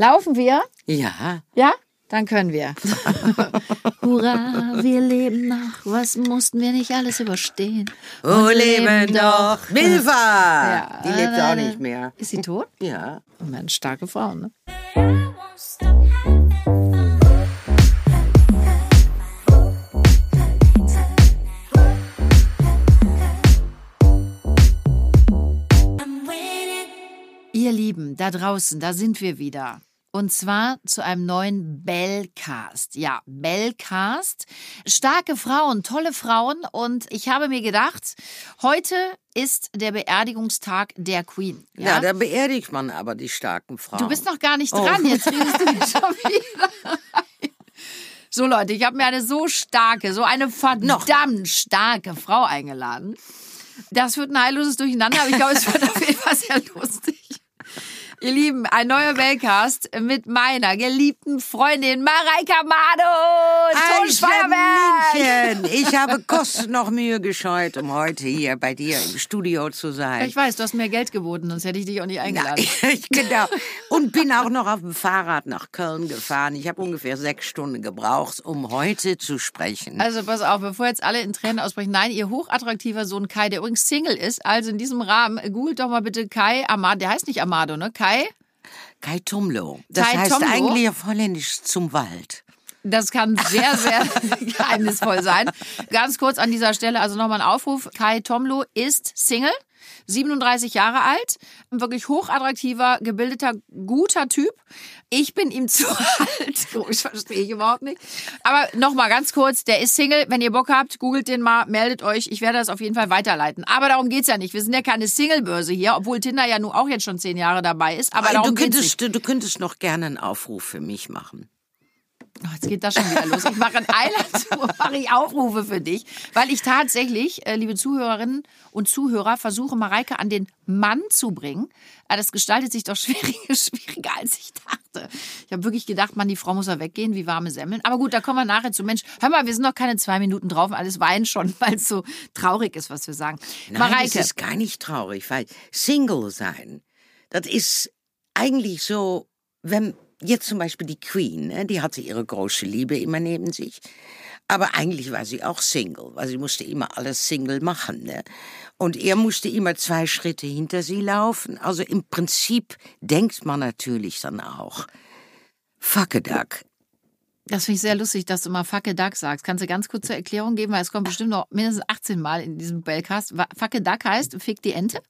Laufen wir? Ja. Ja? Dann können wir. Hurra, wir leben noch. Was mussten wir nicht alles überstehen? Oh, leben doch. Milva! Ja. Die lebt auch nicht mehr. Ist sie tot? Ja. Oh Mensch, starke Frau, ne? Ihr Lieben, da draußen, da sind wir wieder. Und zwar zu einem neuen Bellcast. Ja, Bellcast. Starke Frauen, tolle Frauen. Und ich habe mir gedacht, heute ist der Beerdigungstag der Queen. Ja, Ja, da beerdigt man aber die starken Frauen. du bist noch gar nicht Oh. dran. Jetzt redest du mich schon wieder. So Leute, ich habe mir eine so starke, so eine verdammt starke Frau eingeladen. Das wird ein heilloses Durcheinander, aber ich glaube, es wird auf jeden Fall sehr lustig. Ihr Lieben, ein neuer Wellcast mit meiner geliebten Freundin Mareike Amado. Tonfeuerwerk! München. Ich habe Kosten noch Mühe gescheut, um heute hier bei dir im Studio zu sein. Ich weiß, du hast mir Geld geboten, sonst hätte ich dich auch nicht eingeladen. Ich, genau. Und bin auch noch auf dem Fahrrad nach Köln gefahren. Ich habe ungefähr sechs Stunden gebraucht, um heute zu sprechen. Also pass auf, bevor jetzt alle in Tränen ausbrechen. Nein, ihr hochattraktiver Sohn Kai, der übrigens Single ist. Also in diesem Rahmen, äh, googelt doch mal bitte Kai Amado. Der heißt nicht Amado, ne? Kai? Kai Tumlo. Das Kai heißt Tomlo? eigentlich auf Holländisch zum Wald. Das kann sehr, sehr geheimnisvoll sein. Ganz kurz an dieser Stelle, also nochmal ein Aufruf. Kai Tomlo ist Single. 37 Jahre alt, ein wirklich hochattraktiver, gebildeter, guter Typ. Ich bin ihm zu alt. Komisch, verstehe ich überhaupt nicht. Aber nochmal ganz kurz, der ist Single. Wenn ihr Bock habt, googelt den mal, meldet euch. Ich werde das auf jeden Fall weiterleiten. Aber darum geht's ja nicht. Wir sind ja keine Singlebörse hier, obwohl Tinder ja nun auch jetzt schon zehn Jahre dabei ist. Aber darum du, geht's nicht. könntest, du könntest noch gerne einen Aufruf für mich machen. Oh, jetzt geht das schon wieder los. Ich mache in Eilandsruhe, mache ich Aufrufe für dich, weil ich tatsächlich, äh, liebe Zuhörerinnen und Zuhörer, versuche Mareike an den Mann zu bringen. Aber das gestaltet sich doch schwieriger, schwieriger als ich dachte. Ich habe wirklich gedacht, Mann, die Frau muss ja weggehen, wie warme Semmeln. Aber gut, da kommen wir nachher zu. Mensch, hör mal, wir sind noch keine zwei Minuten drauf, alles weinen schon, weil es so traurig ist, was wir sagen. Nein, Mareike, das ist gar nicht traurig, weil Single sein, das ist eigentlich so, wenn jetzt zum Beispiel die Queen, ne, die hatte ihre große Liebe immer neben sich, aber eigentlich war sie auch Single, weil sie musste immer alles Single machen. Ne? Und er musste immer zwei Schritte hinter sie laufen. Also im Prinzip denkt man natürlich dann auch, duck. das finde ich sehr lustig, dass du mal Facke Duck sagst. Kannst du ganz kurz zur Erklärung geben, weil es kommt bestimmt noch mindestens 18 Mal in diesem Bellcast. Facke Duck heißt, fick die Ente?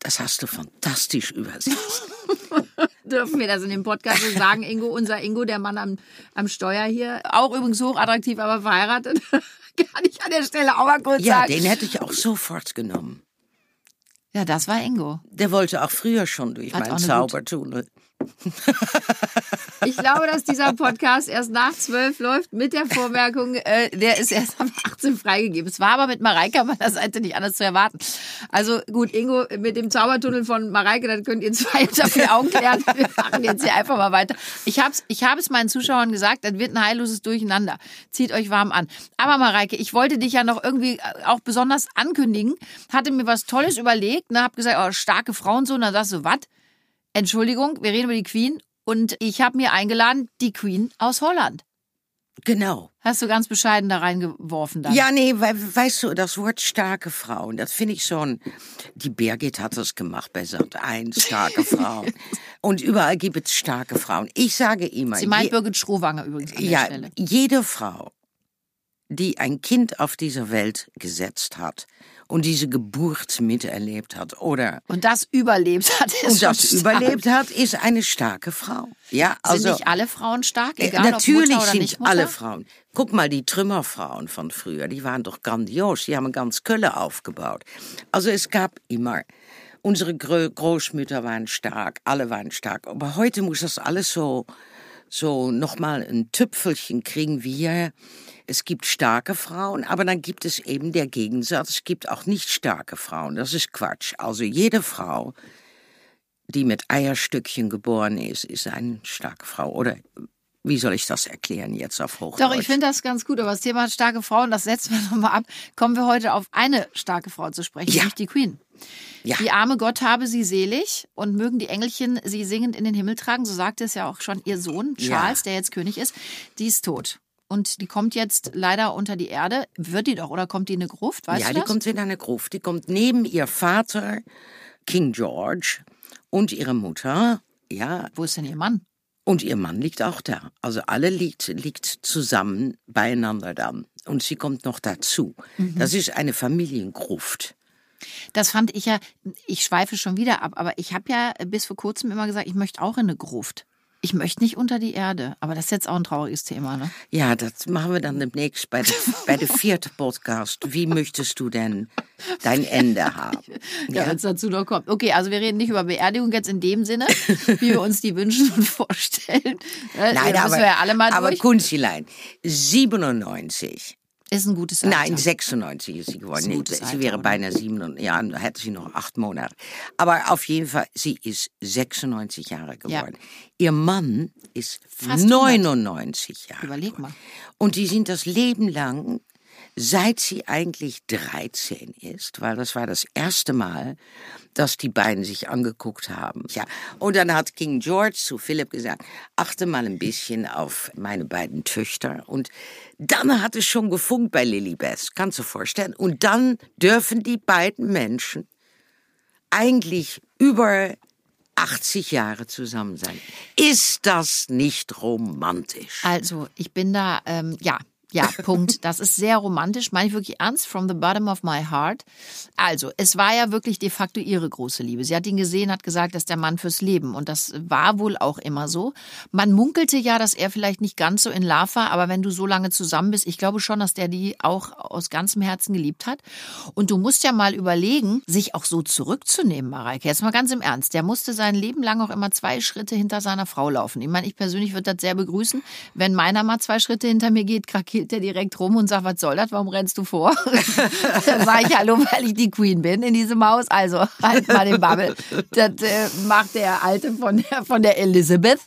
Das hast du fantastisch übersetzt. Dürfen wir das in dem Podcast so sagen, Ingo? Unser Ingo, der Mann am, am Steuer hier, auch übrigens hochattraktiv, aber verheiratet. Kann ich an der Stelle auch mal kurz ja, sagen. den hätte ich auch sofort genommen. Ja, das war Ingo. Der wollte auch früher schon durch Hat meinen eine Zaubertunnel. Ich glaube, dass dieser Podcast erst nach zwölf läuft mit der Vormerkung, äh, der ist erst am 18 freigegeben. Es war aber mit Mareike an meiner Seite nicht anders zu erwarten. Also gut, Ingo, mit dem Zaubertunnel von Mareike, dann könnt ihr zwei unter vier Augen klären. Wir machen jetzt hier einfach mal weiter. Ich habe es ich hab es meinen Zuschauern gesagt, das wird ein heilloses Durcheinander. Zieht euch warm an. Aber Mareike, ich wollte dich ja noch irgendwie auch besonders ankündigen, hatte mir was Tolles überlegt, ne, hab gesagt, oh, starke Frauen so, und dann sagst du, was? Entschuldigung, wir reden über die Queen und ich habe mir eingeladen, die Queen aus Holland. Genau. Hast du ganz bescheiden da reingeworfen dann? Ja, nee, we weißt du, das Wort starke Frauen, das finde ich schon. Die Birgit hat das gemacht bei Sat 1, starke Frauen. Und überall gibt es starke Frauen. Ich sage immer, Sie meint je- Birgit Schrowanger übrigens an der ja, Stelle. jede Frau, die ein Kind auf diese Welt gesetzt hat und diese Geburt miterlebt hat oder Und das überlebt hat. Ist und das stark. überlebt hat, ist eine starke Frau. Ja, also Sind nicht alle Frauen stark, Äh, egal Natürlich ob Mutter oder sind nicht Mutter? alle Frauen. Guck mal, die Trümmerfrauen von früher, die waren doch grandios. Die haben ganz Kölle aufgebaut. Also es gab immer. Unsere Großmütter waren stark, alle waren stark. Aber heute muss das alles so, so nochmal ein Tüpfelchen kriegen wir. Es gibt starke Frauen, aber dann gibt es eben der Gegensatz. Es gibt auch nicht starke Frauen. Das ist Quatsch. Also jede Frau, die mit Eierstückchen geboren ist, ist eine starke Frau. Oder wie soll ich das erklären jetzt auf Hochdeutsch? Doch, ich finde das ganz gut. Aber das Thema starke Frauen, das setzen wir nochmal ab. Kommen wir heute auf eine starke Frau zu sprechen, Ja. nämlich die Queen. Ja. Die arme Gott habe sie selig und mögen die Engelchen sie singend in den Himmel tragen. So sagte es ja auch schon ihr Sohn, Charles, Ja. der jetzt König ist. Die ist tot. Und die kommt jetzt leider unter die Erde. Wird die doch, oder kommt die in eine Gruft? Weißt ja, die kommt in eine Gruft. Die kommt neben ihr Vater, King George, und ihre Mutter, ja, Wo ist denn ihr Mann? Und ihr Mann liegt auch da. Also alle liegt, liegt zusammen beieinander dann. Und sie kommt noch dazu. Mhm. Das ist eine Familiengruft. Das fand ich ja, ich schweife schon wieder ab, aber ich habe ja bis vor kurzem immer gesagt, ich möchte auch in eine Gruft. Ich möchte nicht unter die Erde, aber das ist jetzt auch ein trauriges Thema, ne? Ja, das machen wir dann demnächst bei der, bei der vierten Podcast. Wie möchtest du denn dein Ende haben? Ja, wenn es dazu noch kommt. Okay, also wir reden nicht über Beerdigung jetzt in dem Sinne, wie wir uns die wünschen und vorstellen. Äh, Nein, da aber, ja alle mal aber durch. Kunzilein, 97. Ist ein gutes Alter. Nein, 96 ist sie geworden. Ist sie Alter, wäre oder? beinahe sieben, ja, da hätte sie noch acht Monate. Aber auf jeden Fall, sie ist 96 Jahre geworden. Ihr Mann ist Fast 99 Jahre. Überleg mal. Und die sind das Leben lang, seit sie eigentlich 13 ist, weil das war das erste Mal, dass die beiden sich angeguckt haben. Ja. Und dann hat King George zu Philipp gesagt, achte mal ein bisschen auf meine beiden Töchter. Und dann hat es schon gefunkt bei Lilibeth, kannst du vorstellen. Und dann dürfen die beiden Menschen eigentlich über 80 Jahre zusammen sein. Ist das nicht romantisch? Also, ich bin da, ähm, ja, ja, Punkt. Das ist sehr romantisch, meine ich wirklich ernst, from the bottom of my heart. Also, es war ja wirklich de facto ihre große Liebe. Sie hat ihn gesehen, hat gesagt, das ist der Mann fürs Leben. Und das war wohl auch immer so. Man munkelte ja, dass er vielleicht nicht ganz so in Love war, aber wenn du so lange zusammen bist, ich glaube schon, dass der die auch aus ganzem Herzen geliebt hat. Und du musst ja mal überlegen, sich auch so zurückzunehmen, Mareike. Jetzt mal ganz im Ernst. Der musste sein Leben lang auch immer zwei Schritte hinter seiner Frau laufen. Ich meine, ich persönlich würde das sehr begrüßen. Wenn meiner mal zwei Schritte hinter mir geht, krakeelt der direkt rum und sagt, was soll das? Warum rennst du vor? Dann sage ich Hallo, weil ich die Queen bin in diesem Haus. Also halt mal den Bubble. Das äh, macht der Alte von der, von der Elizabeth.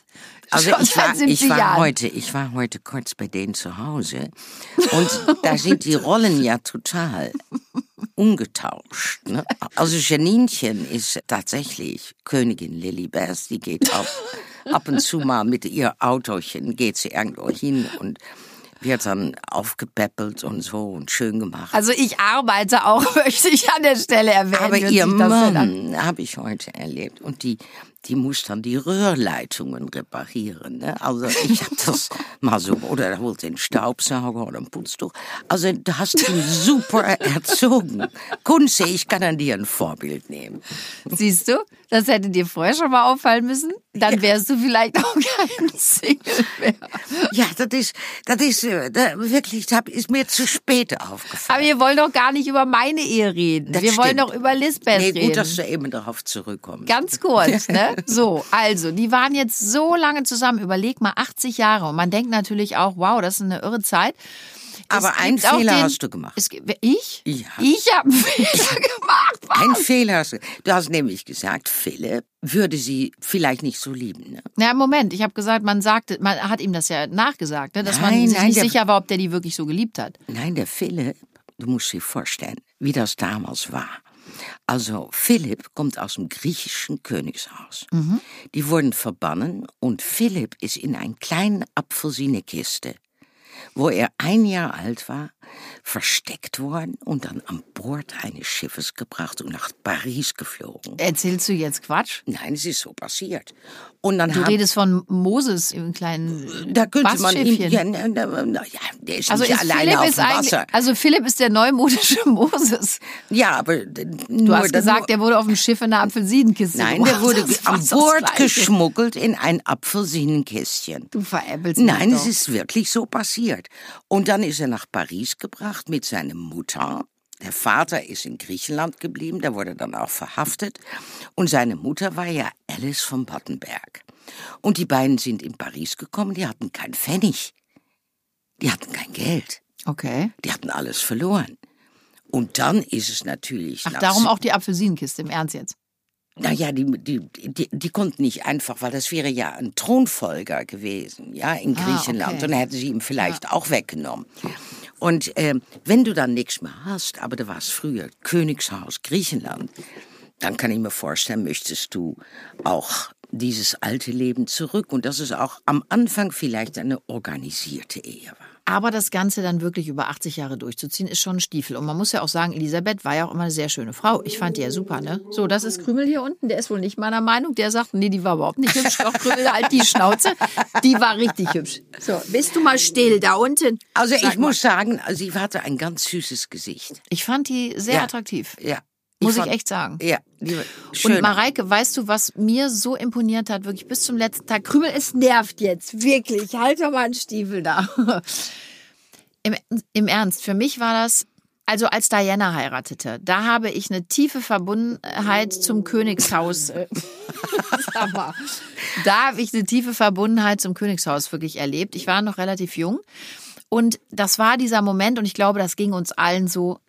Also ich war, seit 70 ich war Jahren. heute, ich war heute kurz bei denen zu Hause und da sind die Rollen ja total umgetauscht. Ne? Also Janinchen ist tatsächlich Königin Lilibeth, die geht ab, ab und zu mal mit ihr Autochen, geht sie irgendwo hin und wird dann aufgepäppelt und so und schön gemacht. Also ich arbeite auch, möchte ich an der Stelle erwähnen. Aber ihr? Mann habe ich heute erlebt und die die muss dann die Röhrleitungen reparieren. Ne? Also ich habe das mal so oder er holt den Staubsauger oder ein Putztuch. Also du hast ihn super erzogen. Kunze, ich kann an dir ein Vorbild nehmen. Siehst du, das hätte dir vorher schon mal auffallen müssen. Dann wärst du vielleicht auch kein Single mehr. Ja, das ist das ist äh, da, wirklich, das ist mir zu spät aufgefallen. Aber wir wollen doch gar nicht über meine Ehe reden. Das wir wollen stimmt. doch über Lisbeth nee, reden. gut, dass du eben darauf zurückkommst. Ganz kurz, ne? So, also, die waren jetzt so lange zusammen. Überleg mal, 80 Jahre. Und man denkt natürlich auch, wow, das ist eine irre Zeit. Aber einen Fehler den- hast du gemacht. Es, ich? Ja. Ich habe einen Fehler gemacht. Was? Ein Fehler hast du. Du hast nämlich gesagt, Philipp würde sie vielleicht nicht so lieben. Ne? Na, Moment, ich habe gesagt, man sagte, man hat ihm das ja nachgesagt, ne, dass man Nein, sich nein, nicht der- sicher war, ob der die wirklich so geliebt hat. Nein, der Philipp, du musst dir vorstellen, wie das damals war. Also Philipp kommt aus dem griechischen Königshaus. Die wurden verbannen und Philipp ist in eine kleine Apfelsinekiste, wo er ein Jahr alt war, versteckt worden und dann an Bord eines Schiffes gebracht und nach Paris geflogen. Erzählst du jetzt Quatsch? Nein, es ist so passiert. Und dann Du haben, redest von Moses im kleinen da könnte man ihn, ja, ja, der ist also nicht ist alleine Philipp auf ist dem Wasser. also Philipp ist der neumodische Moses. Ja, aber Du hast gesagt, der wurde auf dem Schiff in einer Apfelsinenkiste Nein, der wurde Das an Bord geschmuggelt in ein Apfelsinenkästchen. Du veräppelst mich Nein, doch. es ist wirklich so passiert. Und dann ist er nach Paris gebracht mit seiner Mutter. Der Vater ist in Griechenland geblieben, der wurde dann auch verhaftet. Und seine Mutter war ja Alice von Battenberg. Und die beiden sind in Paris gekommen, die hatten kein Pfennig. Die hatten kein Geld. Okay. Die hatten alles verloren. Und dann ist es natürlich. Ach, darum auch die Apfelsinenkiste, im Ernst jetzt. Naja, die, die, die, die konnten nicht einfach, weil das wäre ja ein Thronfolger gewesen, ja, in Ah, Griechenland. okay. Und dann hätten sie ihm vielleicht auch weggenommen. Und ähm, wenn du dann nichts mehr hast, aber du warst früher Königshaus Griechenland, dann kann ich mir vorstellen, möchtest du auch dieses alte Leben zurück. Und dass es auch am Anfang vielleicht eine organisierte Ehe war. Aber das Ganze dann wirklich über 80 Jahre durchzuziehen, ist schon ein Stiefel. Und man muss ja auch sagen, Elisabeth war ja auch immer eine sehr schöne Frau. Ich fand die ja super, ne? So, das ist Krümel hier unten. Der ist wohl nicht meiner Meinung. Der sagt, nee, die war überhaupt nicht hübsch. Doch, Krümel, halt die Schnauze. Die war richtig hübsch. So, bist du mal still da unten? Also Sag ich mal. muss sagen, sie hatte ein ganz süßes Gesicht. Ich fand die sehr Ja. attraktiv. Ja. Muss ich fand- echt sagen. Ja, schön. Und Mareike, weißt du, was mir so imponiert hat, wirklich bis zum letzten Tag? Krümel, es nervt jetzt, wirklich. Halt doch mal einen Stiefel da. Im, Im Ernst, für mich war das, also als Diana heiratete, da habe ich eine tiefe Verbundenheit zum Königshaus. äh, Sag mal. da habe ich eine tiefe Verbundenheit zum Königshaus wirklich erlebt. Ich war noch relativ jung. Und das war dieser Moment, und ich glaube, das ging uns allen so,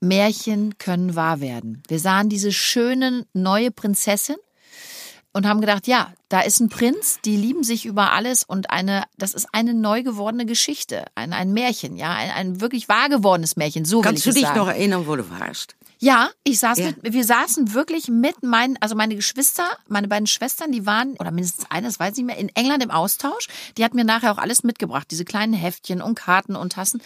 Märchen können wahr werden. Wir sahen diese schöne neue Prinzessin und haben gedacht, ja, da ist ein Prinz, die lieben sich über alles und eine, das ist eine neu gewordene Geschichte, ein, ein Märchen, ja, ein, ein wirklich wahr gewordenes Märchen. So Kannst du dich sagen. noch erinnern, wo du warst? Ja, ich saß Ja. mit, wir saßen wirklich mit meinen, also meine Geschwister, meine beiden Schwestern, die waren, oder mindestens eine, das weiß ich nicht mehr, in England im Austausch. Die hat mir nachher auch alles mitgebracht, diese kleinen Heftchen und Karten und Tassen.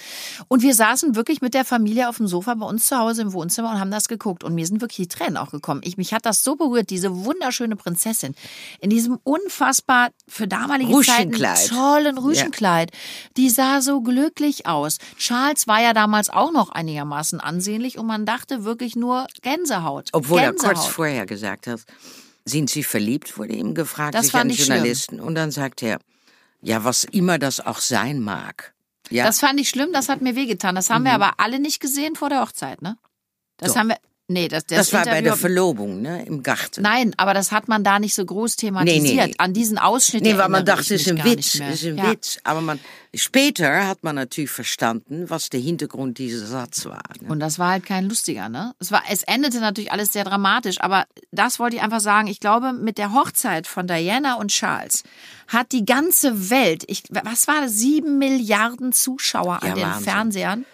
Und wir saßen wirklich mit der Familie auf dem Sofa bei uns zu Hause im Wohnzimmer und haben das geguckt. Und mir sind wirklich die Tränen auch gekommen. Ich, mich hat das so berührt, diese wunderschöne Prinzessin in diesem unfassbar für damalige Zeiten tollen Rüschenkleid. Die sah so glücklich aus. Charles war ja damals auch noch einigermaßen ansehnlich und man dachte wirklich nur Gänsehaut. Obwohl Gänsehaut. er kurz vorher gesagt hat, sind Sie verliebt, wurde ihm gefragt, Das sich fand an ich schlimm. Journalisten. Und dann sagt er, ja, was immer das auch sein mag. Ja, Das fand ich schlimm, das hat mir wehgetan. Das haben wir aber alle nicht gesehen vor der Hochzeit, ne? Das Doch. haben wir. Nee, das, das, das war bei der Interview- Verlobung, ne, im Garten. Nein, aber das hat man da nicht so groß thematisiert. Nee, nee, nee. An diesen Ausschnitt. Nee, weil man dachte, es ist ein Witz, ist ein ja. Witz. Aber man, später hat man natürlich verstanden, was der Hintergrund dieses Satz war. Ne? Und das war halt kein lustiger, ne? Es war, es endete natürlich alles sehr dramatisch, aber das wollte ich einfach sagen. Ich glaube, mit der Hochzeit von Diana und Charles hat die ganze Welt, ich, was war das? Sieben Milliarden Zuschauer an Ja, den Wahnsinn. Fernsehern.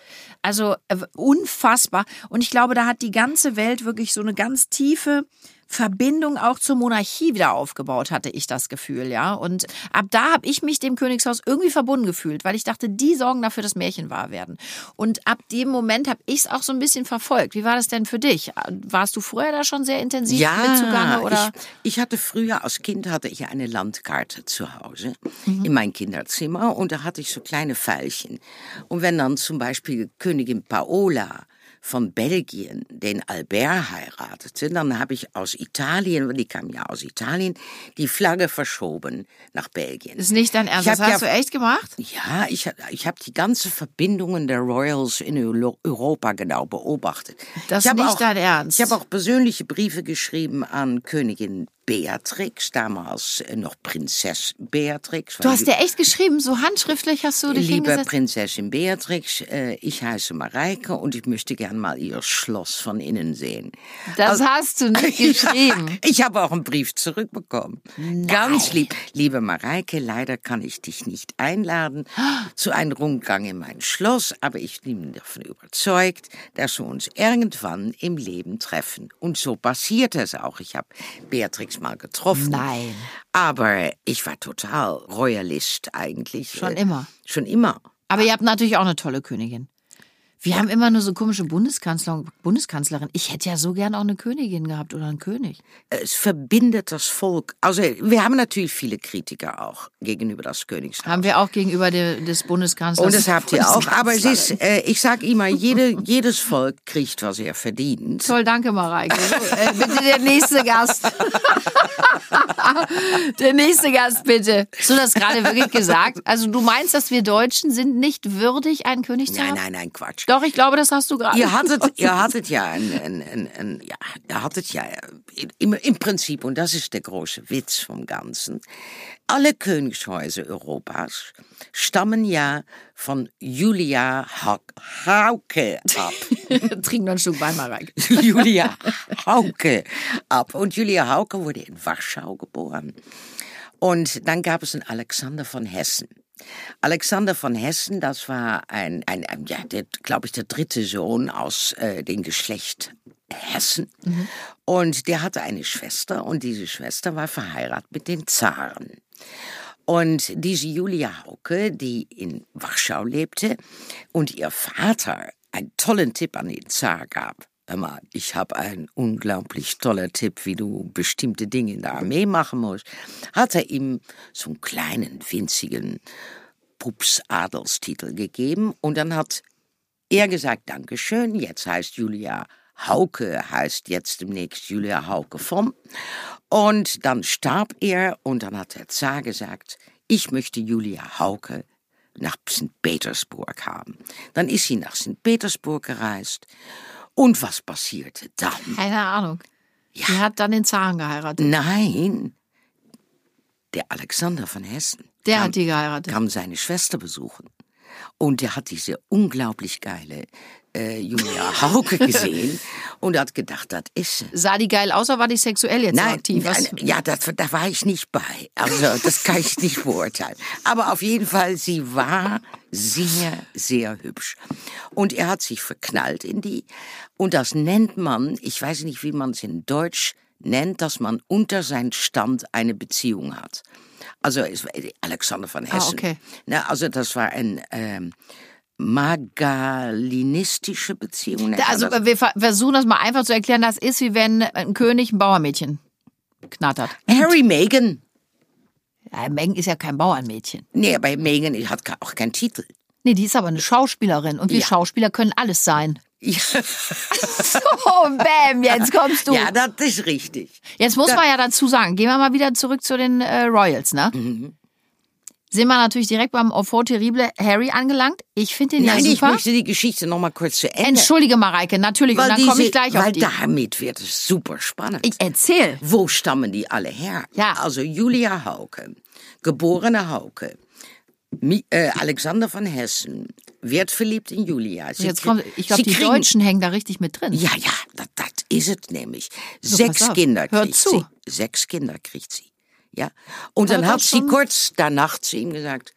Also äh, unfassbar. Und ich glaube, da hat die ganze Welt wirklich so eine ganz tiefe Verbindung auch zur Monarchie wieder aufgebaut, hatte ich das Gefühl, ja. Und ab da habe ich mich dem Königshaus irgendwie verbunden gefühlt, weil ich dachte, die sorgen dafür, dass Märchen wahr werden. Und ab dem Moment habe ich es auch so ein bisschen verfolgt. Wie war das denn für dich? Warst du vorher da schon sehr intensiv mit zugange? Oder? Ich, ich hatte früher als Kind hatte ich eine Landkarte zu Hause Mhm. in mein Kinderzimmer und da hatte ich so kleine Pfeilchen. Und wenn dann zum Beispiel Königin Paola von Belgien den Albert heiratete, dann habe ich aus Italien, weil die kam ja aus Italien, die Flagge verschoben nach Belgien. ist nicht dein Ernst. Das hast ja- du echt gemacht? Ja, ich, ich habe die ganze Verbindungen der Royals in Euro- Europa genau beobachtet. Das ist nicht auch, dein Ernst. Ich habe auch persönliche Briefe geschrieben an Königin Beatrix, damals noch Prinzess Beatrix. Du hast dir echt geschrieben, so handschriftlich hast du dich Liebe hingesetzt. Prinzessin Beatrix, äh, ich heiße Mareike und ich möchte gern mal Ihr Schloss von innen sehen. Das hast du nicht geschrieben. Ja, ich habe auch einen Brief zurückbekommen. Ganz lieb. Liebe Mareike, leider kann ich dich nicht einladen zu einem Rundgang in mein Schloss, aber ich bin davon überzeugt, dass wir uns irgendwann im Leben treffen. Und so passiert es auch. Ich habe Beatrix mal getroffen. Nein. Aber ich war total Royalist eigentlich. Schon immer. Schon immer. Aber ihr habt natürlich auch eine tolle Königin. Wir haben immer nur so komische Bundeskanzler und Bundeskanzlerin. Ich hätte ja so gern auch eine Königin gehabt oder einen König. Es verbindet das Volk. Also wir haben natürlich viele Kritiker auch gegenüber das Königshaus. Haben wir auch gegenüber de, des Bundeskanzlers. Und das habt ihr auch. Aber es ist, äh, ich sag immer, jede, jedes Volk kriegt, was er verdient. Toll, danke, Mareike. So, äh, bitte der nächste Gast. der nächste Gast, bitte. So, das gerade wirklich gesagt. Also, du meinst, dass wir Deutschen sind nicht würdig, einen König zu Nein, haben? nein, nein, Quatsch. Doch, ich glaube, das hast du gerade. Ihr hattet, ihr hattet ja ein, ein, ein, ein ja, ihr hattet ja im, im Prinzip, und das ist der große Witz vom Ganzen, alle Königshäuser Europas stammen ja von Julia Ha- Hauke ab. Trink noch ein Stück Wein, Mareike. Julia Hauke ab. Und Julia Hauke wurde in Warschau geboren. Und dann gab es einen Alexander von Hessen. Alexander von Hessen, das war ein, ein, ein ja, glaube ich, der dritte Sohn aus äh, dem Geschlecht Hessen. Mhm. Und der hatte eine Schwester und diese Schwester war verheiratet mit den Zaren. Und diese Julia Hauke, die in Warschau lebte und ihr Vater einen tollen Tipp an den Zar gab. Immer, ich habe einen unglaublich toller Tipp, wie du bestimmte Dinge in der Armee machen musst, hat er ihm so einen kleinen, winzigen Pups-Adelstitel gegeben und dann hat er gesagt, Dankeschön, jetzt heißt Julia Hauke heißt jetzt demnächst Julia Hauke vom. Und dann starb er und dann hat der Zar gesagt, ich möchte Julia Hauke nach St. Petersburg haben. Dann ist sie nach St. Petersburg gereist. Und was passierte dann? Keine Ahnung. Ja. Die hat dann den Zaren geheiratet. Nein, der Alexander von Hessen. Der kam, hat die geheiratet. Kam seine Schwester besuchen. Und er hat diese unglaublich geile äh, Julia Hauke gesehen und hat gedacht, das ist sie. Sah die geil aus oder war die sexuell jetzt nein, aktiv? Nein, ja, das, da war ich nicht bei. Also, das kann ich nicht beurteilen. Aber auf jeden Fall, sie war sehr, sehr hübsch. Und er hat sich verknallt in die. Und das nennt man, ich weiß nicht, wie man es in Deutsch nennt, dass man unter seinen Stand eine Beziehung hat. Also Alexander von ah, Hessen. Ah, okay. Also das war ein ähm, magalinistische Beziehung. Also wir versuchen das mal einfach zu erklären. Das ist wie wenn ein König ein Bauermädchen knattert. Harry Meghan. Ja, Meghan ist ja kein Bauernmädchen. Nee, aber Meghan hat auch keinen Titel. Nee, die ist aber eine Schauspielerin. Und wir ja. Schauspieler können alles sein. Ja. so, bam, jetzt kommst du. Ja, das ist richtig. Jetzt muss das man ja dazu sagen, gehen wir mal wieder zurück zu den äh, Royals, ne? Mhm. Sind wir natürlich direkt beim Enfant terrible Harry angelangt. Ich finde den Nein, ja super. ich möchte die Geschichte noch mal kurz zu Ende. Entschuldige, Mareike, natürlich. Weil und dann komme ich gleich auf weil die. Weil damit wird es super spannend. Ich erzähl. Wo stammen die alle her? Ja. Also Julia Hauke, geborene Hauke, äh, Alexander von Hessen wird verliebt in Julia. Sie, Jetzt kommt, ich glaube, die kriegen, Deutschen hängen da richtig mit drin. Ja, ja, das, das ist es nämlich. So, Sechs Kinder kriegt sie. Sechs Kinder kriegt sie. Ja. Und dann hat sie kurz danach zu ihm gesagt,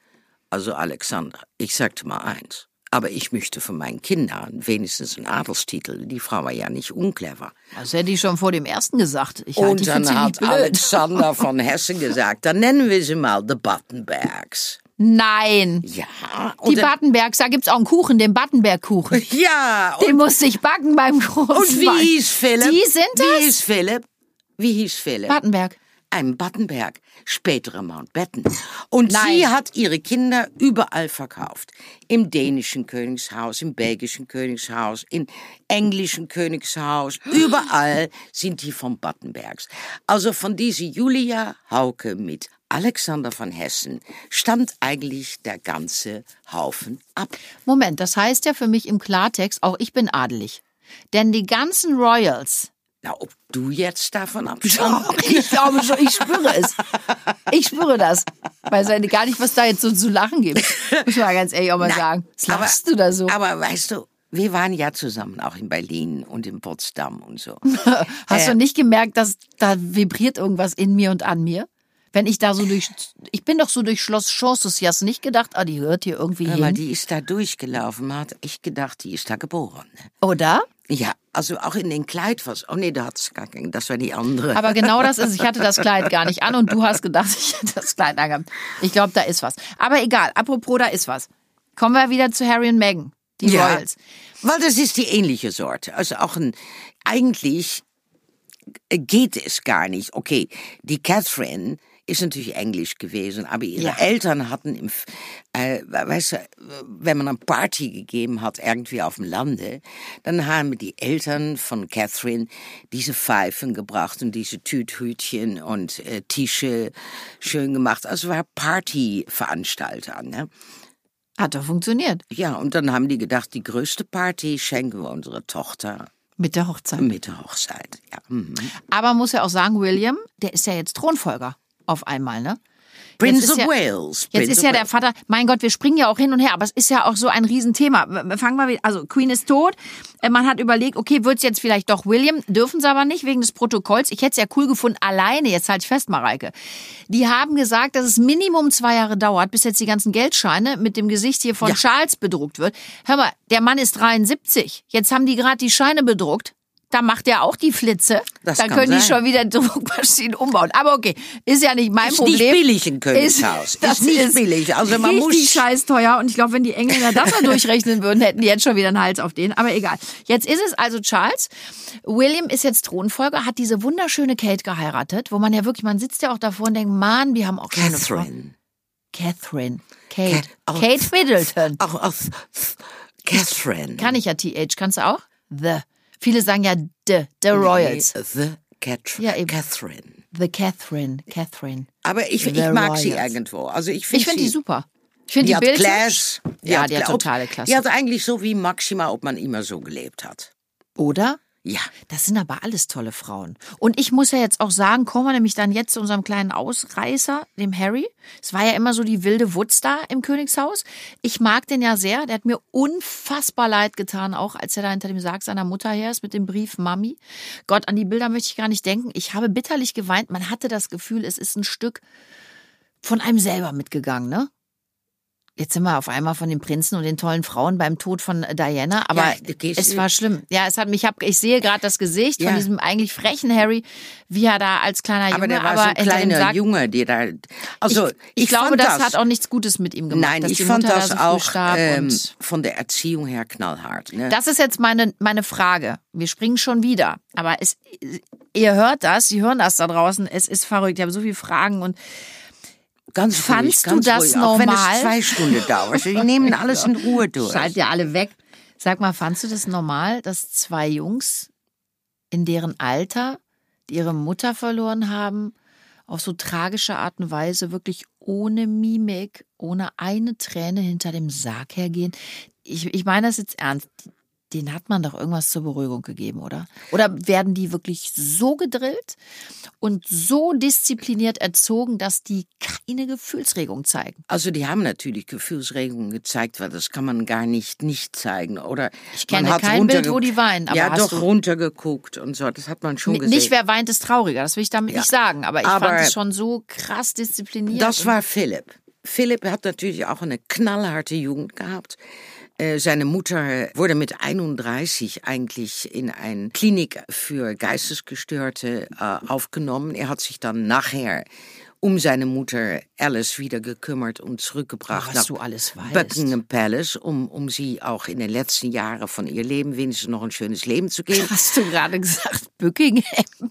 also Alexander, ich sagte mal eins. Aber ich möchte von meinen Kindern wenigstens einen Adelstitel. Die Frau war ja nicht unclever. Das hätte ich schon vor dem ersten gesagt. Ich Und dann hat Alexander von Hessen gesagt, dann nennen wir sie mal The Buttonbergs. Nein. Ja. Die Battenbergs, da gibt's auch einen Kuchen, den Battenberg-Kuchen. Ja. Den musste ich backen beim Großmann. Und wie hieß Philipp? Die sind das? Wie hieß Philipp? Wie hieß Philipp? Battenberg. Ein Battenberg, spätere Mountbatten. Und Nein. sie hat ihre Kinder überall verkauft. Im dänischen Königshaus, im belgischen Königshaus, im englischen Königshaus. Überall sind die von Battenbergs. Also von dieser Julia Hauke mit Alexander von Hessen stammt eigentlich der ganze Haufen ab. Moment, das heißt ja für mich im Klartext, auch ich bin adelig. Denn die ganzen Royals. Na, ob du jetzt davon abstammst? ich glaube schon, ich spüre es. Ich spüre das. Weiß ja gar nicht, was da jetzt so zu lachen gibt. Muss man ganz ehrlich auch mal Nein, sagen. Was lachst aber, du da so? Aber weißt du, wir waren ja zusammen, auch in Berlin und in Potsdam und so. Hast äh, du nicht gemerkt, dass da vibriert irgendwas in mir und an mir? Wenn ich da so durch, ich bin doch so durch Schloss Chances nicht gedacht, ah, die hört hier irgendwie Aber hin. die ist da durchgelaufen, hat echt gedacht, die ist da geboren. Oder? Ja, also auch in den Kleid was. Oh nee, da hat's gar keinen, das war die andere. Aber genau das ist, ich hatte das Kleid gar nicht an und du hast gedacht, ich hätte das Kleid angehabt. Ich glaube, da ist was. Aber egal, apropos, da ist was. Kommen wir wieder zu Harry und Meghan, die ja, Royals. Weil das ist die ähnliche Sorte. Also auch ein, eigentlich geht es gar nicht. Okay, die Catherine ist natürlich Englisch gewesen, aber ihre ja. Eltern hatten im, äh, weißt du, wenn man eine Party gegeben hat, irgendwie auf dem Lande, dann haben die Eltern von Catherine diese Pfeifen gebracht und diese Tüthütchen und äh, Tische schön gemacht. Also war Partyveranstalter, ne? Hat doch funktioniert. Ja, und dann haben die gedacht, die größte Party schenken wir unserer Tochter. Mit der Hochzeit. Mit der Hochzeit, ja. Mhm. Aber muss ja auch sagen, William, der ist ja jetzt Thronfolger auf einmal, ne? Prince of ja- Wales. Jetzt Prince ist ja der. Vater, mein Gott, wir springen ja auch hin und her, aber es ist ja auch so ein Riesenthema. Fangen wir wieder, also Queen ist tot. Äh, Man hat überlegt, okay, wird's jetzt vielleicht doch William? Dürfen sie aber nicht wegen des Protokolls. Ich hätte es ja cool gefunden, alleine, jetzt halt ich fest, Mareike. Die haben gesagt, dass es Minimum zwei Jahre dauert, bis jetzt die ganzen Geldscheine mit dem Gesicht hier von Ja. Charles bedruckt wird. Hör mal, der Mann ist 73. Jetzt haben die gerade die Scheine bedruckt. Da macht er auch die Flitze. Das da kann können die sein. schon wieder Druckmaschinen umbauen. Aber okay, ist ja nicht mein Ist Problem. nicht billig in Königshaus. Ist, das nicht billig. Also man muss scheiß teuer. Und ich glaube, wenn die Engländer das mal durchrechnen würden, hätten die jetzt schon wieder einen Hals auf den. Aber egal. Jetzt ist es also Charles. William ist jetzt Thronfolger, hat diese wunderschöne Kate geheiratet, wo man ja wirklich, man sitzt ja auch davor und denkt, Mann, wir haben auch. Catherine. Catherine. Kate. Cat- oh. Kate Middleton. Auch auf Catherine. Kann ich ja TH. Kannst du auch? The. Viele sagen ja The. The Royals. The Catherine. Ja, eben. Catherine. The Catherine. Catherine. Aber ich, ich mag sie Royals. irgendwo. Also ich finde sie, die super. Ich finde Die die, hat Bilder. Class. Ja, die hat totale Klasse. Die hat eigentlich so wie Maxima, ob man immer so gelebt hat. Oder? Ja. Das sind aber alles tolle Frauen. Und ich muss ja jetzt auch sagen, kommen wir nämlich dann jetzt zu unserem kleinen Ausreißer, dem Harry. Es war ja immer so die wilde Wutz da im Königshaus. Ich mag den ja sehr. Der hat mir unfassbar leid getan, auch als er da hinter dem Sarg seiner Mutter her ist mit dem Brief Mami. Gott, an die Bilder möchte ich gar nicht denken. Ich habe bitterlich geweint. Man hatte das Gefühl, es ist ein Stück von einem selber mitgegangen, ne? Jetzt sind wir auf einmal von den Prinzen und den tollen Frauen beim Tod von Diana, aber Ja, es war schlimm. Ja, es hat mich, ich, hab, ich sehe gerade das Gesicht Ja. von diesem eigentlich frechen Harry, wie er da als kleiner Junge, Aber der war so ein kleiner Sarg- Junge, der da. Also ich, ich, ich, glaube, das, das hat auch nichts Gutes mit ihm gemacht. Nein, dass ich die fand Mutter das da so früh auch ähm, von der Erziehung her knallhart. Ne? das ist jetzt meine, meine Frage. Wir springen schon wieder. Aber es, ihr hört das, Sie hören das da draußen. Es ist verrückt. Ich habe so viele Fragen und ganz fandst ruhig, du ganz das ruhig, Auch wenn normal? es zwei Stunden dauert. Die nehmen alles in Ruhe durch. Schalt ja alle weg. Sag mal, fandst du das normal, dass zwei Jungs in deren Alter, die ihre Mutter verloren haben, auf so tragische Art und Weise wirklich ohne Mimik, ohne eine Träne hinter dem Sarg hergehen? Ich, ich meine das jetzt ernst. Den hat man doch irgendwas zur Beruhigung gegeben, oder? Oder werden die wirklich so gedrillt und so diszipliniert erzogen, dass die keine Gefühlsregung zeigen? Also die haben natürlich Gefühlsregungen gezeigt, weil das kann man gar nicht nicht zeigen. Oder Ich kenne man hat kein Bild, wo die weinen, aber ja, doch runtergeguckt und so. Das hat man schon gesehen. Nicht wer weint, ist trauriger. Das will ich damit Ja. nicht sagen. Aber ich Aber fand es schon so krass diszipliniert. Das war Philipp. Philipp hat natürlich auch eine knallharte Jugend gehabt. Äh, Seine Mutter wurde mit 31 eigentlich in eine Klinik für Geistesgestörte äh, aufgenommen. Er hat sich dann nachher um seine Mutter Alice wieder gekümmert und zurückgebracht Was nach. Buckingham Palace, um, um sie auch in den letzten Jahren von ihr Leben wenigstens noch ein schönes Leben zu geben. Hast du gerade gesagt, Buckingham?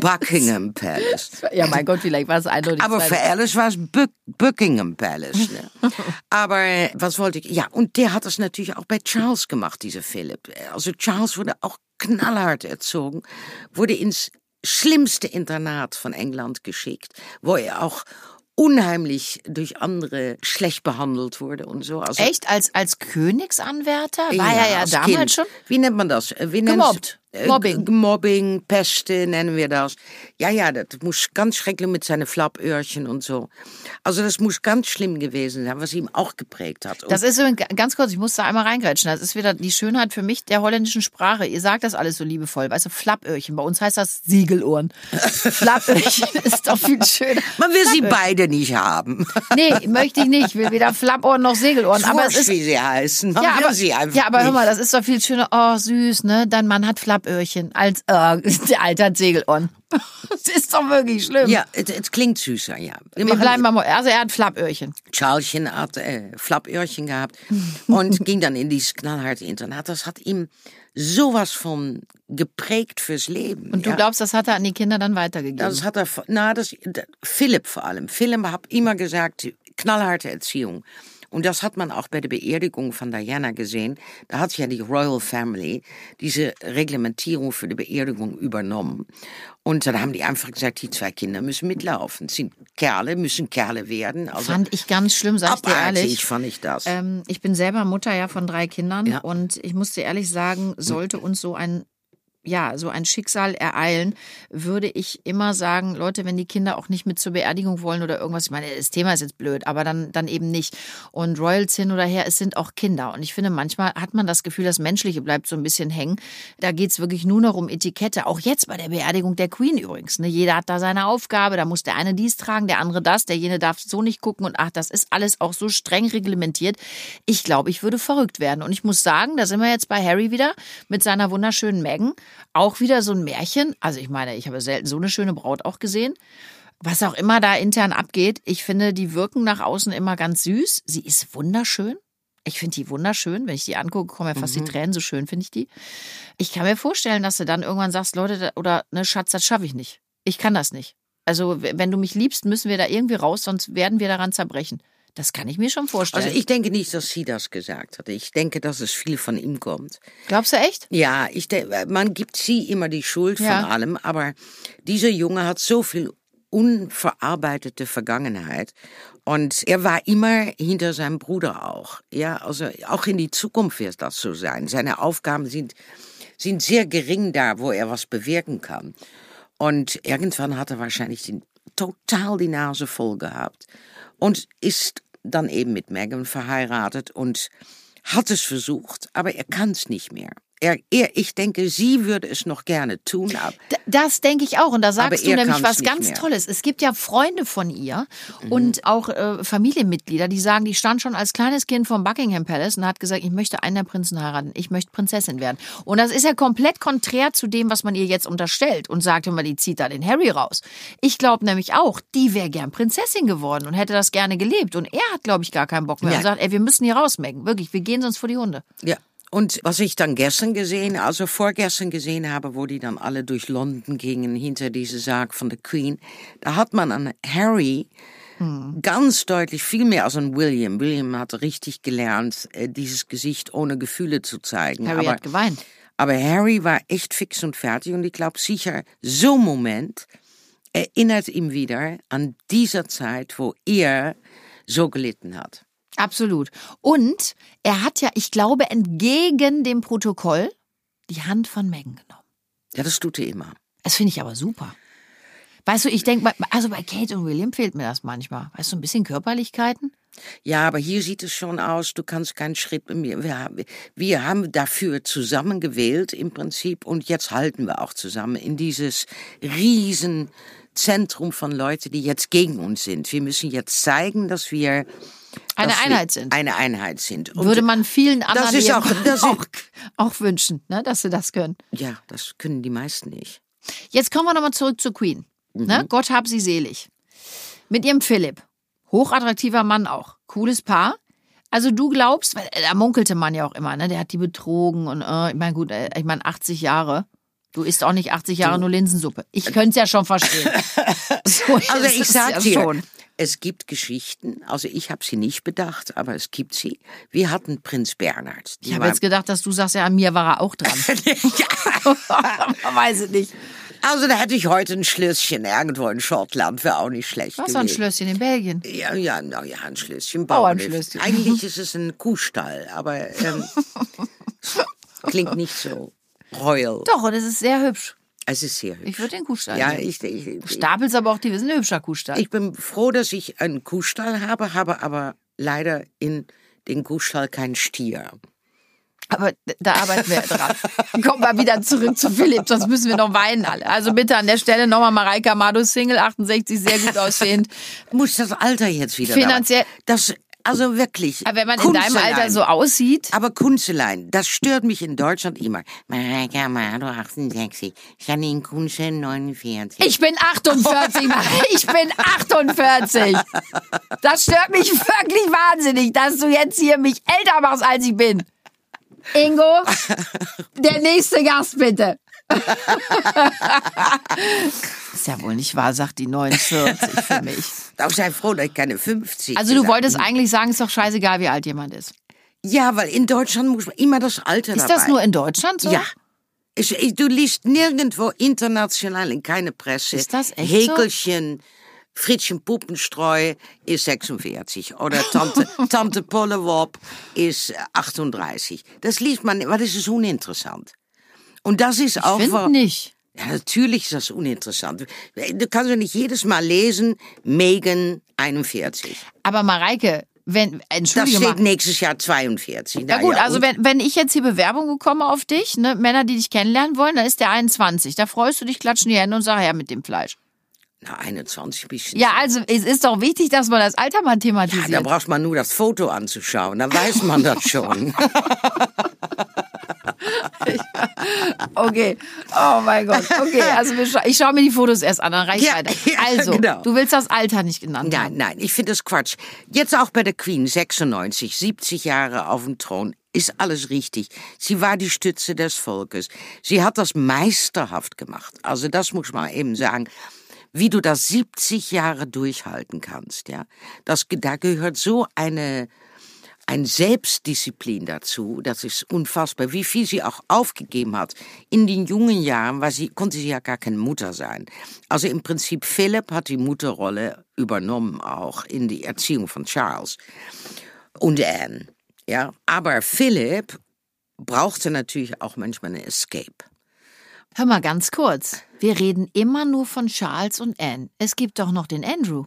Buckingham Palace. Ja, mein Gott, vielleicht war es eindeutig. Aber für Alice war es Buck Buckingham Palace. Ne? Aber äh, was wollte ich? Ja, und der hat das natürlich auch bei Charles gemacht, dieser Philipp. Also Charles wurde auch knallhart erzogen, wurde ins schlimmste Internat von England geschickt, wo er auch unheimlich durch andere schlecht behandelt wurde und so. Also, Echt? Als, als Königsanwärter? War er ja als damals kind. schon? Wie nennt man das? Wie Gemobbt. Nennt's- Mobbing. G- Mobbing, Peste nennen wir das. Ja, ja, das muss ganz schrecklich mit seinen Flappöhrchen und so. Also das muss ganz schlimm gewesen sein, was ihm auch geprägt hat. Und Das ist ganz kurz, ich muss da einmal reingrätschen. Das ist wieder die Schönheit für mich der holländischen Sprache. Ihr sagt das alles so liebevoll. Weißt du, Flappöhrchen. Bei uns heißt das Siegelohren. Flappöhrchen ist doch viel schöner. man will sie beide nicht haben. Nee, möchte ich nicht. Ich will weder Flappohren noch Segelohren. Aber es ist wie sie heißen. Man ja, aber, sie einfach ja, aber hör mal, das ist doch viel schöner. Oh, süß, ne? Dein Mann hat Flappöhrchen. Als, äh, der Alte hat Segelohren. Das ist doch wirklich schlimm. Ja, es, klingt süßer, ja. Wir bleiben mal, also er hat Flappöhrchen. Charleschen hat äh, Flappöhrchen gehabt und ging dann in dieses knallharte Internat. Das hat ihm sowas von geprägt fürs Leben. Und du ja. glaubst, das hat er an die Kinder dann weitergegeben? Das hat er, na, das, Philipp vor allem. Philipp hat immer gesagt, knallharte Erziehung. Und das hat man auch bei der Beerdigung von Diana gesehen. Da hat ja die Royal Family diese Reglementierung für die Beerdigung übernommen. Und dann haben die einfach gesagt, die zwei Kinder müssen mitlaufen. Sind Kerle, müssen Kerle werden. Also fand ich ganz schlimm, sag ich dir ehrlich. fand ich das. Ähm, ich bin selber Mutter ja von drei Kindern Ja. und ich muss dir ehrlich sagen, sollte uns so ein ja, so ein Schicksal ereilen, würde ich immer sagen, Leute, wenn die Kinder auch nicht mit zur Beerdigung wollen oder irgendwas, ich meine, das Thema ist jetzt blöd, aber dann, dann eben nicht. Und Royals hin oder her, es sind auch Kinder. Und ich finde, manchmal hat man das Gefühl, das Menschliche bleibt so ein bisschen hängen. Da geht's wirklich nur noch um Etikette. Auch jetzt bei der Beerdigung der Queen übrigens. Ne? Jeder hat da seine Aufgabe, da muss der eine dies tragen, der andere das, derjene darf so nicht gucken und ach, das ist alles auch so streng reglementiert. Ich glaube, ich würde verrückt werden. Und ich muss sagen, da sind wir jetzt bei Harry wieder mit seiner wunderschönen Megan. Auch wieder so ein Märchen. Also ich meine, ich habe selten so eine schöne Braut auch gesehen. Was auch immer da intern abgeht, ich finde, die wirken nach außen immer ganz süß. Sie ist wunderschön. Ich finde die wunderschön. Wenn ich die angucke, kommen ja fast Mhm. die Tränen, so schön finde ich die. Ich kann mir vorstellen, dass du dann irgendwann sagst, Leute, oder ne, Schatz, das schaffe ich nicht. Ich kann das nicht. Also, wenn du mich liebst, müssen wir da irgendwie raus, sonst werden wir daran zerbrechen. Das kann ich mir schon vorstellen. Also ich denke nicht, dass sie das gesagt hat. Ich denke, dass es viel von ihm kommt. Glaubst du echt? Ja, ich denke, man gibt sie immer die Schuld Ja. von allem, aber dieser Junge hat so viel unverarbeitete Vergangenheit und er war immer hinter seinem Bruder auch. Ja, also auch in die Zukunft wird das so sein. Seine Aufgaben sind sind sehr gering da, wo er was bewirken kann. Und irgendwann hat er wahrscheinlich den, total die Nase voll gehabt und ist dann eben mit Megan verheiratet und hat es versucht, aber er kann es nicht mehr. Er, er, ich denke, sie würde es noch gerne tun, aber Das denke ich auch. Und da sagst du nämlich was ganz mehr. Tolles. Es gibt ja Freunde von ihr Mhm. und auch äh, Familienmitglieder, die sagen, die stand schon als kleines Kind vom Buckingham Palace und hat gesagt, ich möchte einen der Prinzen heiraten. Ich möchte Prinzessin werden. Und das ist ja komplett konträr zu dem, was man ihr jetzt unterstellt und sagt immer, die zieht da den Harry raus. Ich glaube nämlich auch, die wäre gern Prinzessin geworden und hätte das gerne gelebt. Und er hat, glaube ich, gar keinen Bock mehr Ja. und sagt, ey, wir müssen hier raus, Megan. Wirklich, wir gehen sonst vor die Hunde. Ja. Und was ich dann gestern gesehen, also vorgestern gesehen habe, wo die dann alle durch London gingen hinter diese Sarg von der Queen, da hat man an Harry ganz deutlich viel mehr als an William. William hat richtig gelernt, äh, dieses Gesicht ohne Gefühle zu zeigen. Harry aber, hat geweint. aber Harry war echt fix und fertig und ich glaube sicher, so ein Moment erinnert ihm wieder an dieser Zeit, wo er so gelitten hat. Absolut. Und er hat ja, ich glaube, entgegen dem Protokoll die Hand von Megan genommen. Ja, das tut er immer. Das finde ich aber super. Weißt du, ich denke, also bei Kate und William fehlt mir das manchmal. Weißt du, ein bisschen Körperlichkeiten? Ja, aber hier sieht es schon aus, du kannst keinen Schritt mit mir. Wir haben, wir haben dafür zusammen gewählt im Prinzip und jetzt halten wir auch zusammen in dieses riesen Zentrum von Leuten, die jetzt gegen uns sind. Wir müssen jetzt zeigen, dass wir Eine Einheit sind. Eine Einheit sind. Und Würde man vielen anderen ist auch- das auch, auch wünschen, ne, dass sie das können. ja, das können die meisten nicht. Jetzt kommen wir nochmal zurück zu Queen. Ne? Mhm. Gott hab sie selig. Mit ihrem Philipp. Hochattraktiver Mann auch. Cooles Paar. Also du glaubst, weil äh, da munkelte man ja auch immer, ne? Der hat die betrogen und äh, ich meine, gut, äh, ich meine 80 Jahre. Du isst auch nicht 80 Jahre nur Linsensuppe. Ich könnte es ja schon verstehen. So Also ich es sag ja dir, schon. Es gibt Geschichten, also ich habe sie nicht bedacht, aber es gibt sie. Wir hatten Prinz Bernhard. Ich habe war- jetzt gedacht, dass du sagst, ja, an mir war er auch dran. Man weiß es nicht. Also da hätte ich heute ein Schlösschen irgendwo in Schottland, wäre auch nicht schlecht Was, so ein. Schlösschen in Belgien? Ja, ja, na ja, ein Schlösschen. Bauernschlösschen. Eigentlich ist es ein Kuhstall, aber ähm, klingt nicht so royal. Doch, und es ist sehr hübsch. Es ist sehr hübsch. Ich würde den Kuhstall ja, nehmen. ich, ich, Stapels aber auch, die wir sind ein hübscher Kuhstall. ich bin froh, dass ich einen Kuhstall habe, habe aber leider in den Kuhstall keinen Stier. Aber da arbeiten wir dran. Kommen wir wieder zurück zu Philipp, sonst müssen wir noch weinen alle. Also bitte an der Stelle nochmal Mareike Amado Single, 68, sehr gut aussehend. Muss das Alter jetzt wieder Finanziell- dabei- Das, also wirklich. Aber wenn man in deinem. Alter so aussieht, Aber Kunstelein, das stört mich in Deutschland immer. Mareike Amado, 68, Janine Kunze, 49. ich bin 48, Mann. ich bin 48. Das stört mich wirklich wahnsinnig, dass du jetzt hier mich älter machst, als ich bin. Ingo, der nächste Gast bitte. ist ja wohl nicht wahr, sagt die 49 für mich. Auch sei froh, dass ich keine 50 Also du gesagt wolltest eigentlich sagen, ist doch scheißegal, wie alt jemand ist. Ja, weil in Deutschland muss man immer das Alter Ist dabei. das nur in Deutschland so? Ja. Ich, ich, du liest nirgendwo international in keine Presse. Ist das echt Häkelchen, Fritzchen Puppenstreu ist 46 oder Tante, Tante Pollewop ist 38. Das liest man, weil das ist uninteressant. Und das ist auch... Find wa- nicht. Ja, natürlich ist das uninteressant. Du kannst ja nicht jedes Mal lesen, Megan 41. Aber Mareike, wenn, Das entschuldige mal. steht nächstes Jahr 42. Ja gut, also und- wenn, wenn ich jetzt hier Bewerbung bekomme auf dich, ne, Männer, die dich kennenlernen wollen, dann ist der 21. Da freust du dich, klatschen die Hände und sag her mit dem Fleisch. Na, 21 bisschen. Ja, also es ist doch wichtig, dass man das Alter mal Ja, thematisiert. da braucht man nur das Foto anzuschauen, dann weiß man das schon. Okay. Oh mein Gott. Okay, also scha ich schaue mir die Fotos erst an, dann reicht Ja, weiter. ja, Also, genau. du willst das Alter nicht genannt Nein, haben. nein, ich finde das Quatsch. Jetzt auch bei der Queen, 96, 70 Jahre auf dem Thron, ist alles richtig. Sie war die Stütze des Volkes. Sie hat das meisterhaft gemacht. Also das muss man eben sagen. Wie du das 70 Jahre durchhalten kannst, ja. Das, da gehört so eine, ein Selbstdisziplin dazu, das ist unfassbar. Wie viel sie auch aufgegeben hat in den jungen Jahren, weil sie konnte sie ja gar keine Mutter sein. Also im Prinzip Philipp hat die Mutterrolle übernommen auch in die Erziehung von Charles und Anne. Ja, aber Philipp brauchte natürlich auch manchmal eine Escape. Hör mal ganz kurz. Wir reden immer nur von Charles und Anne. Es gibt doch noch den Andrew.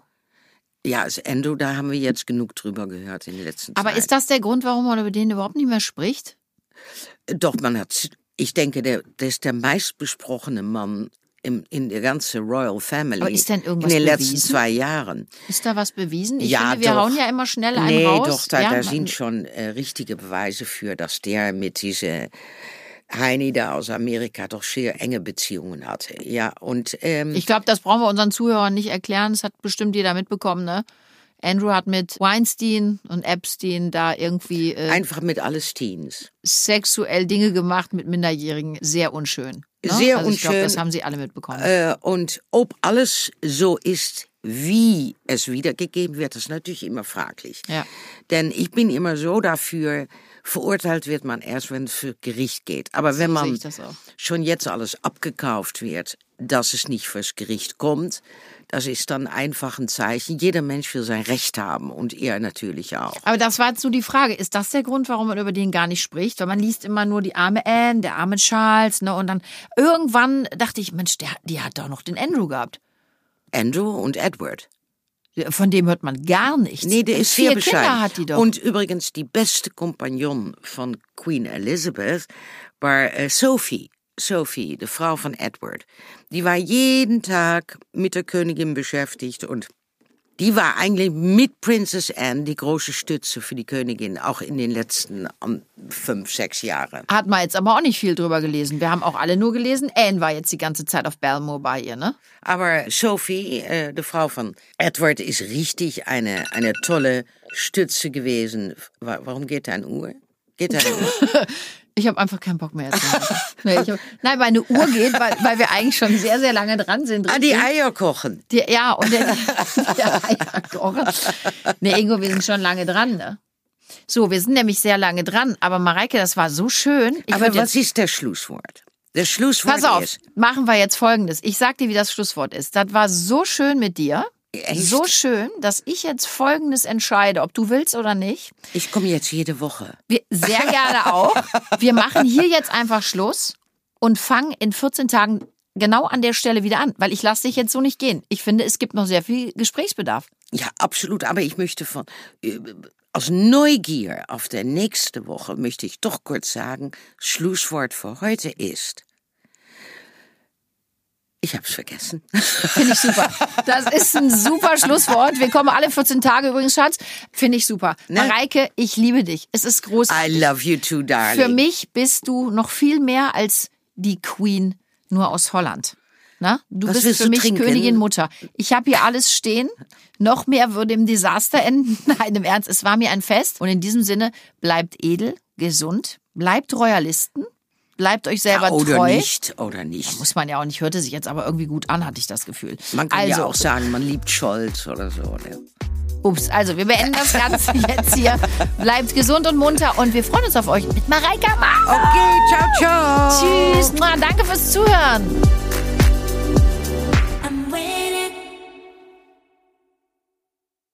Ja, also Endo, da haben wir jetzt genug drüber gehört in den letzten Aber Zeit. ist das der Grund, warum man über den überhaupt nicht mehr spricht? Doch, man hat, ich denke, der, der ist der meistbesprochene Mann im, in der ganzen Royal Family. Aber ist denn irgendwas In den letzten bewiesen? zwei Jahren. Ist da was bewiesen? Ich ja, finde, wir doch. hauen ja immer schnell einen nee, raus. doch, da, ja, da sind schon äh, richtige Beweise für, dass der mit dieser Heini da aus Amerika doch sehr enge Beziehungen hatte. Ja, und ähm, Ich glaube, das brauchen wir unseren Zuhörern nicht erklären. Das hat bestimmt jeder mitbekommen, ne? Andrew hat mit Weinstein und Epstein da irgendwie äh, einfach mit alles Teens. sexuell Dinge gemacht mit Minderjährigen. Sehr unschön. Ne? Sehr also ich glaube, das haben sie alle mitbekommen. Äh, und ob alles so ist, wie es wiedergegeben wird, ist natürlich immer fraglich. Ja. Denn ich bin immer so dafür, verurteilt wird man erst, wenn es für Gericht geht. Aber wenn man schon jetzt alles abgekauft wird, dass es nicht fürs Gericht kommt, das ist dann einfach ein Zeichen. Jeder Mensch will sein Recht haben und er natürlich auch. Aber das war jetzt so die Frage. Ist das der Grund, warum man über den gar nicht spricht? Weil man liest immer nur die arme Anne, der arme Charles, ne? Und dann irgendwann dachte ich, Mensch, der, die hat doch noch den Andrew gehabt. Andrew und Edward. Von dem hört man gar nichts. Nee, der Und ist sehr bescheiden. Kinder hat die doch. Und übrigens, die beste Kompagnon von Queen Elizabeth war äh, Sophie. Sophie, de Frau von Edward. Die war jeden Tag mit der Königin beschäftigt und die war eigentlich mit Princess Anne die große Stütze für die Königin, auch in den letzten um, fünf, sechs Jahren. Hat man jetzt aber auch nicht viel drüber gelesen. Wir haben auch alle nur gelesen, Anne war jetzt die ganze Zeit auf Belmore bei ihr, ne? Aber Sophie, äh, die Frau von Edward, ist richtig eine, eine tolle Stütze gewesen. Wa- Warum geht da eine Uhr? Geht da eine Uhr? Ich habe einfach keinen Bock mehr jetzt. nee, hab, nein, weil eine Uhr geht, weil, weil wir eigentlich schon sehr, sehr lange dran sind. ah, die? Eier kochen. Die, ja, und der, der Eierkocher. Nee, Ingo, wir sind schon lange dran, ne? So, wir sind nämlich sehr lange dran. Aber Mareike, das war so schön. Ich Aber was jetzt, ist der Schlusswort? Der Schlusswort pass auf, ist, machen wir jetzt Folgendes. Ich sag dir, wie das Schlusswort ist. Das war so schön mit dir. Echt? So schön, dass ich jetzt Folgendes entscheide, ob du willst oder nicht. ich komme jetzt jede Woche. Wir, sehr gerne auch. Wir machen hier jetzt einfach Schluss und fangen in 14 Tagen genau an der Stelle wieder an, weil ich lasse dich jetzt so nicht gehen. Ich finde, es gibt noch sehr viel Gesprächsbedarf. Ja, absolut. Aber ich möchte von, äh, aus Neugier auf der nächste Woche möchte ich doch kurz sagen, Schlusswort für heute ist. Ich hab's vergessen. Finde ich super. Das ist ein super Schlusswort. Wir kommen alle 14 Tage übrigens, Schatz. Finde ich super. Ne? Mareike, ich liebe dich. Es ist I großartig. love you too, darling. Für mich bist du noch viel mehr als die Queen nur aus Holland. Na? Du Was bist für mich trinken? Königin Mutter. Ich habe hier alles stehen. Noch mehr würde im Desaster enden. Nein, im Ernst, es war mir ein Fest. Und in diesem Sinne, bleibt edel, gesund, bleibt Royalisten, bleibt euch selber ja, oder treu. nicht, oder nicht. Muss man ja auch nicht, hörte sich jetzt aber irgendwie gut an, hatte ich das Gefühl. Man kann also, ja auch sagen, man liebt Scholz oder so. Ne? ups, also wir beenden das Ganze jetzt hier. Bleibt gesund und munter und wir freuen uns auf euch mit Mareika Mann. Okay, ciao, ciao. Tschüss. Danke fürs Zuhören.